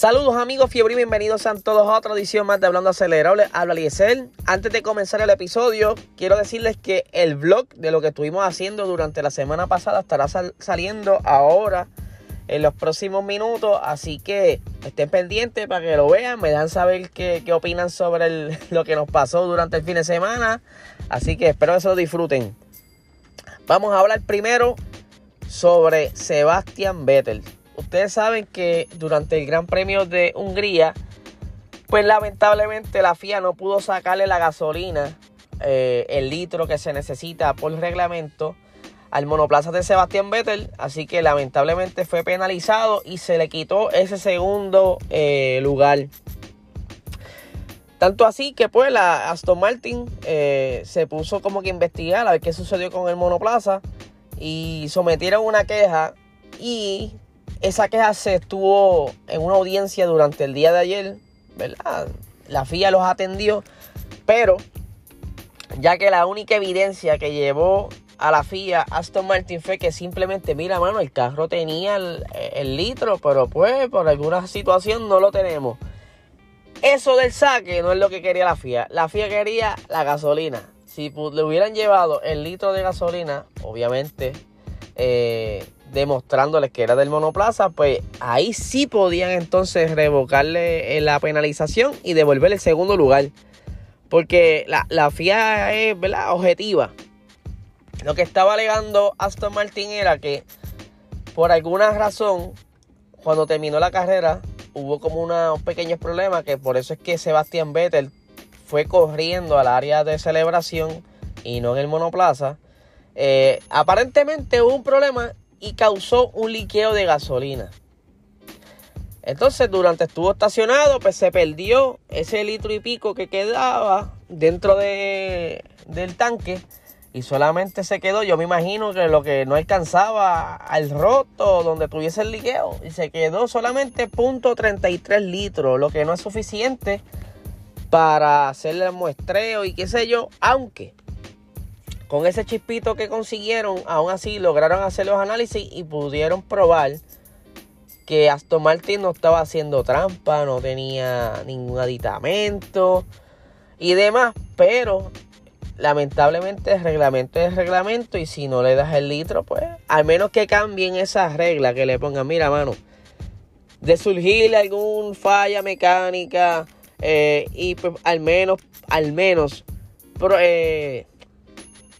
Saludos amigos fiebre y bienvenidos a todos a otra edición más de Hablando Acelerable. Habla Liesel. Antes de comenzar el episodio, quiero decirles que el vlog de lo que estuvimos haciendo durante la semana pasada estará saliendo ahora en los próximos minutos. Así que estén pendientes para que lo vean. Me dan saber qué, opinan sobre lo que nos pasó durante el fin de semana. Así que espero que se lo disfruten. Vamos a hablar primero sobre Sebastian Vettel ustedes saben que durante el Gran Premio de Hungría, pues lamentablemente la FIA no pudo sacarle la gasolina, eh, el litro que se necesita por reglamento al monoplaza de Sebastián Vettel, así que lamentablemente fue penalizado y se le quitó ese segundo eh, lugar. Tanto así que pues la Aston Martin eh, se puso como que a investigar a ver qué sucedió con el monoplaza y sometieron una queja y esa queja se estuvo en una audiencia durante el día de ayer, ¿verdad? La FIA los atendió, pero ya que la única evidencia que llevó a la FIA Aston Martin fue que simplemente, mira, mano, el carro tenía el, litro, pero pues por alguna situación no lo tenemos. Eso del saque no es lo que quería la FIA. La FIA quería la gasolina. Si le hubieran llevado el litro de gasolina, obviamente eh, demostrándoles que era del monoplaza, pues ahí sí podían entonces revocarle eh, la penalización y devolverle el segundo lugar. Porque la, FIA es ¿verdad? objetiva. Lo que estaba alegando Aston Martin era que por alguna razón, cuando terminó la carrera, hubo como unos pequeños problemas, que por eso es que Sebastián Vettel fue corriendo al área de celebración y no en el monoplaza. Eh, aparentemente hubo un problema y causó un liqueo de gasolina. Entonces, durante estuvo estacionado, pues se perdió ese litro y pico que quedaba dentro de, del tanque y solamente se quedó, yo me imagino que lo que no alcanzaba al roto donde tuviese el liqueo y se quedó solamente .33 litros, lo que no es suficiente para hacerle el muestreo y qué sé yo, aunque con ese chispito que consiguieron, aún así lograron hacer los análisis y pudieron probar que Aston Martin no estaba haciendo trampa, no tenía ningún aditamento y demás, pero lamentablemente el reglamento es reglamento y si no le das el litro, pues al menos que cambien esas reglas, que le pongan, mira mano, de surgir algún falla mecánica eh, y pues, al menos, al menos, eh,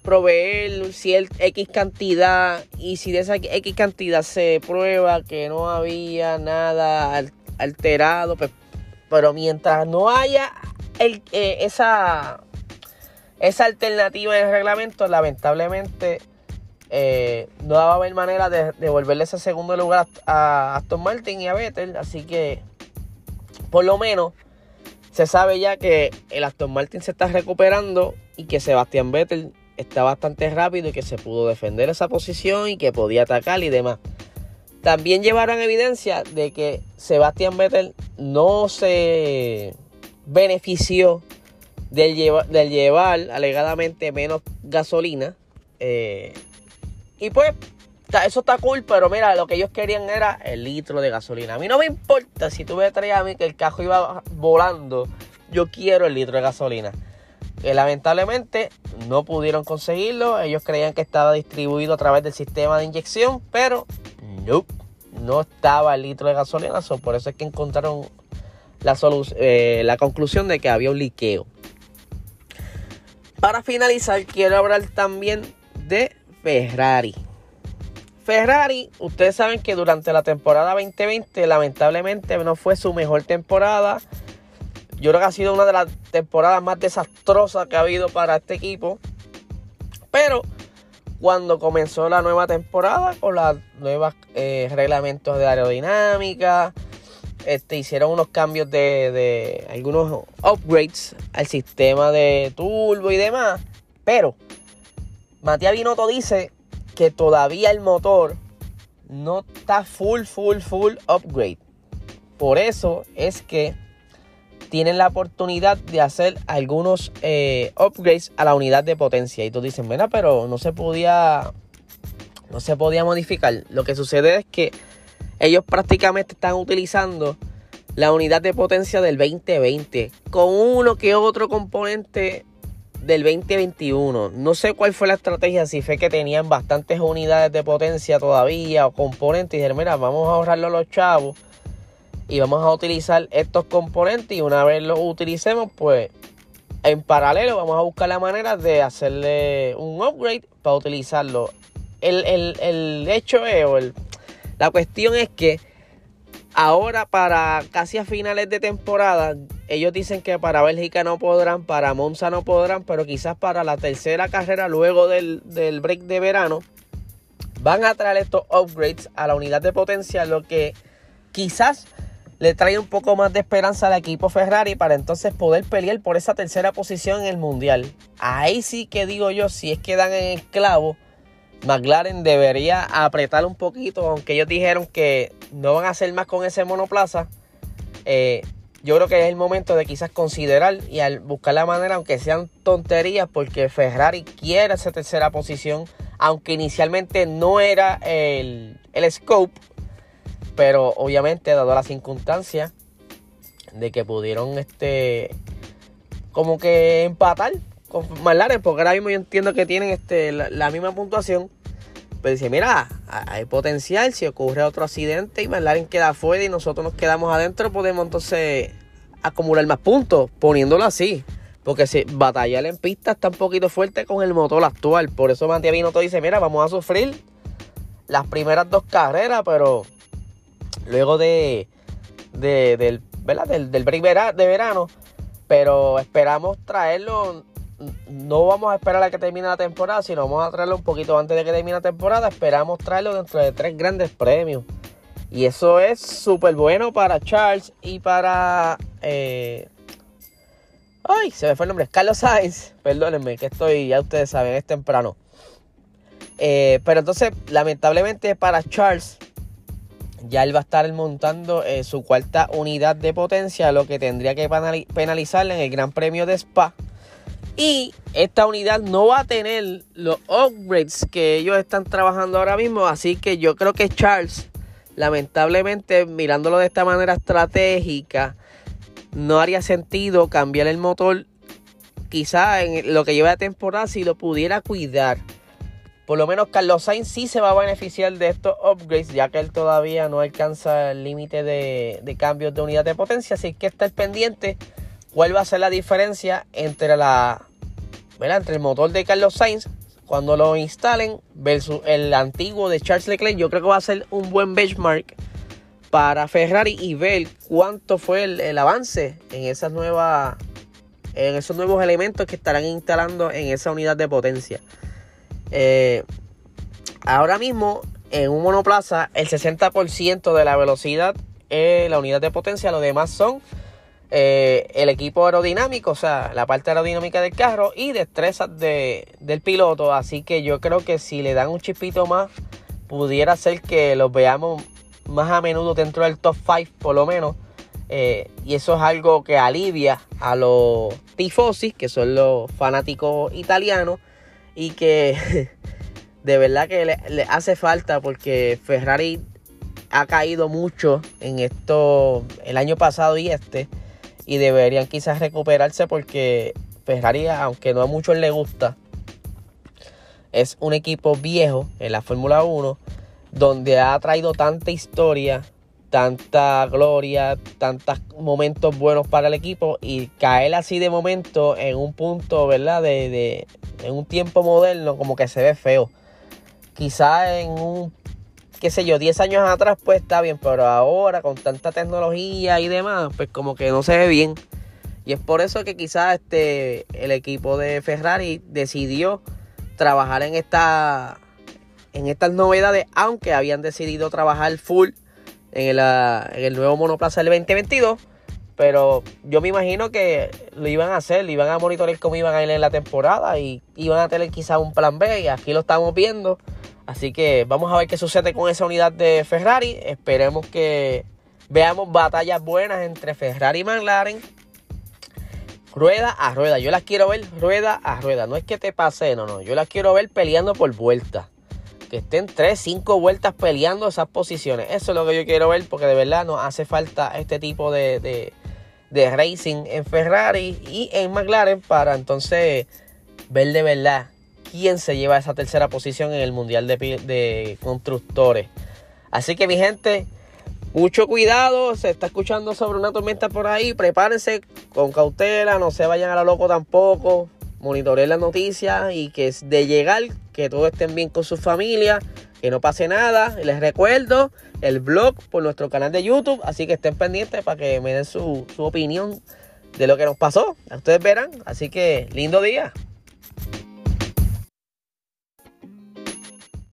proveer cierta X cantidad y si de esa X cantidad se prueba que no había nada alterado, pues, pero mientras no haya eh, esa, esa alternativa en el reglamento, lamentablemente eh, no va a haber manera de devolverle ese segundo lugar a, Aston Martin y a Vettel, así que por lo menos se sabe ya que el Aston Martin se está recuperando y que Sebastián Vettel está bastante rápido y que se pudo defender esa posición y que podía atacar y demás. También llevaron evidencia de que Sebastián Vettel no se benefició del, llevar alegadamente menos gasolina. Eh, y pues, eso está cool, pero mira, lo que ellos querían era el litro de gasolina. A mí no me importa si tú me traías a mí que el cajo iba volando. Yo quiero el litro de gasolina que lamentablemente no pudieron conseguirlo. Ellos creían que estaba distribuido a través del sistema de inyección, pero no, no estaba el litro de gasolina. por eso es que encontraron la, eh, la conclusión de que había un liqueo. Para finalizar, quiero hablar también de Ferrari. Ferrari, ustedes saben que durante la temporada 2020 lamentablemente no fue su mejor temporada. Yo creo que ha sido una de las temporadas más desastrosas que ha habido para este equipo. Pero cuando comenzó la nueva temporada con los nuevos eh, reglamentos de aerodinámica, este, hicieron unos cambios de, de, algunos upgrades al sistema de turbo y demás. Pero Matías Binotto dice que todavía el motor no está full, full, full upgrade. Por eso es que tienen la oportunidad de hacer algunos eh, upgrades a la unidad de potencia. Y tú dices, mira, pero no se podía. No se podía modificar. Lo que sucede es que ellos prácticamente están utilizando la unidad de potencia del 2020 con uno que otro componente del 2021. No sé cuál fue la estrategia, si fue que tenían bastantes unidades de potencia todavía o componentes y dijeron, mira, vamos a ahorrarlo a los chavos y vamos a utilizar estos componentes y una vez los utilicemos, pues en paralelo vamos a buscar la manera de hacerle un upgrade para utilizarlo. El, el hecho es, o el, la cuestión es que Ahora para casi a finales de temporada, ellos dicen que para Bélgica no podrán, para Monza no podrán, pero quizás para la tercera carrera luego del, break de verano, van a traer estos upgrades a la unidad de potencia, lo que quizás le trae un poco más de esperanza al equipo Ferrari para entonces poder pelear por esa tercera posición en el mundial. Ahí sí que digo yo, si es que dan en esclavo McLaren debería apretar un poquito, aunque ellos dijeron que no van a hacer más con ese monoplaza. Eh, yo creo que es el momento de quizás considerar y al buscar la manera, aunque sean tonterías, porque Ferrari quiere esa tercera posición, aunque inicialmente no era el, el scope, pero obviamente dado la circunstancia de que pudieron este como que empatar con McLaren, porque ahora mismo yo entiendo que tienen este, la, misma puntuación. Pero dice, mira, hay potencial, si ocurre otro accidente y McLaren queda afuera y nosotros nos quedamos adentro, podemos entonces acumular más puntos, poniéndolo así. Porque si batallar en pista está un poquito fuerte con el motor actual. Por eso Matías todo dice, mira, vamos a sufrir las primeras dos carreras, pero luego de, del, del, del break de verano, pero esperamos traerlo no vamos a esperar a que termine la temporada, sino vamos a traerlo un poquito antes de que termine la temporada. Esperamos traerlo dentro de tres grandes premios. Y eso es súper bueno para Charles y para... Eh, ay, se me fue el nombre. Carlos Sainz. Perdónenme, que estoy, ya ustedes saben, es temprano. Eh, pero entonces, lamentablemente para Charles, ya él va a estar montando eh, su cuarta unidad de potencia, lo que tendría que penalizarle en el Gran Premio de Spa y esta unidad no va a tener los upgrades que ellos están trabajando ahora mismo. Así que yo creo que Charles, lamentablemente, mirándolo de esta manera estratégica, no haría sentido cambiar el motor. Quizá en lo que lleva de temporada, si lo pudiera cuidar. Por lo menos Carlos Sainz sí se va a beneficiar de estos upgrades, ya que él todavía no alcanza el límite de, cambios de unidad de potencia. Así que está pendiente cuál va a ser la diferencia entre la entre el motor de Carlos Sainz cuando lo instalen versus el antiguo de Charles Leclerc. Yo creo que va a ser un buen benchmark para Ferrari y ver cuánto fue el, avance en esas nuevas en esos nuevos elementos que estarán instalando en esa unidad de potencia. Eh, ahora mismo en un monoplaza el 60% de la velocidad es la unidad de potencia, lo demás son eh, el equipo aerodinámico, o sea, la parte aerodinámica del carro y destrezas de, del piloto. Así que yo creo que si le dan un chipito más, pudiera ser que los veamos más a menudo dentro del top 5 por lo menos. Eh, y eso es algo que alivia a los tifosi, que son los fanáticos italianos, y que de verdad que le, le hace falta porque Ferrari ha caído mucho en esto el año pasado y este y deberían quizás recuperarse porque Ferrari, aunque no a muchos les gusta, es un equipo viejo en la Fórmula 1 donde ha traído tanta historia, tanta gloria, tantos momentos buenos para el equipo y caer así de momento en un punto, ¿verdad? De, de en un tiempo moderno como que se ve feo. Quizás en un qué sé yo, 10 años atrás pues está bien, pero ahora con tanta tecnología y demás, pues como que no se ve bien. Y es por eso que quizás este, el equipo de Ferrari decidió trabajar en, esta, en estas novedades, aunque habían decidido trabajar full en el, ah, en el nuevo monoplaza del 2022. Pero yo me imagino que lo iban a hacer, lo iban a monitorear cómo iban a ir en la temporada y iban a tener quizás un plan B y aquí lo estamos viendo. Así que vamos a ver qué sucede con esa unidad de Ferrari. Esperemos que veamos batallas buenas entre Ferrari y McLaren. Rueda a rueda. Yo las quiero ver rueda a rueda. No es que te pase, no, no. Yo las quiero ver peleando por vuelta. Que estén 3, 5 vueltas peleando esas posiciones. Eso es lo que yo quiero ver porque de verdad nos hace falta este tipo de, de, racing en Ferrari y en McLaren para entonces ver de verdad quién se lleva esa tercera posición en el Mundial de, de Constructores. Así que mi gente, mucho cuidado, se está escuchando sobre una tormenta por ahí, prepárense con cautela, no se vayan a la loco tampoco, monitoreen las noticias y que de llegar, que todos estén bien con su familia, que no pase nada. Les recuerdo el blog por nuestro canal de YouTube, así que estén pendientes para que me den su, su opinión de lo que nos pasó. Ustedes verán, así que lindo día.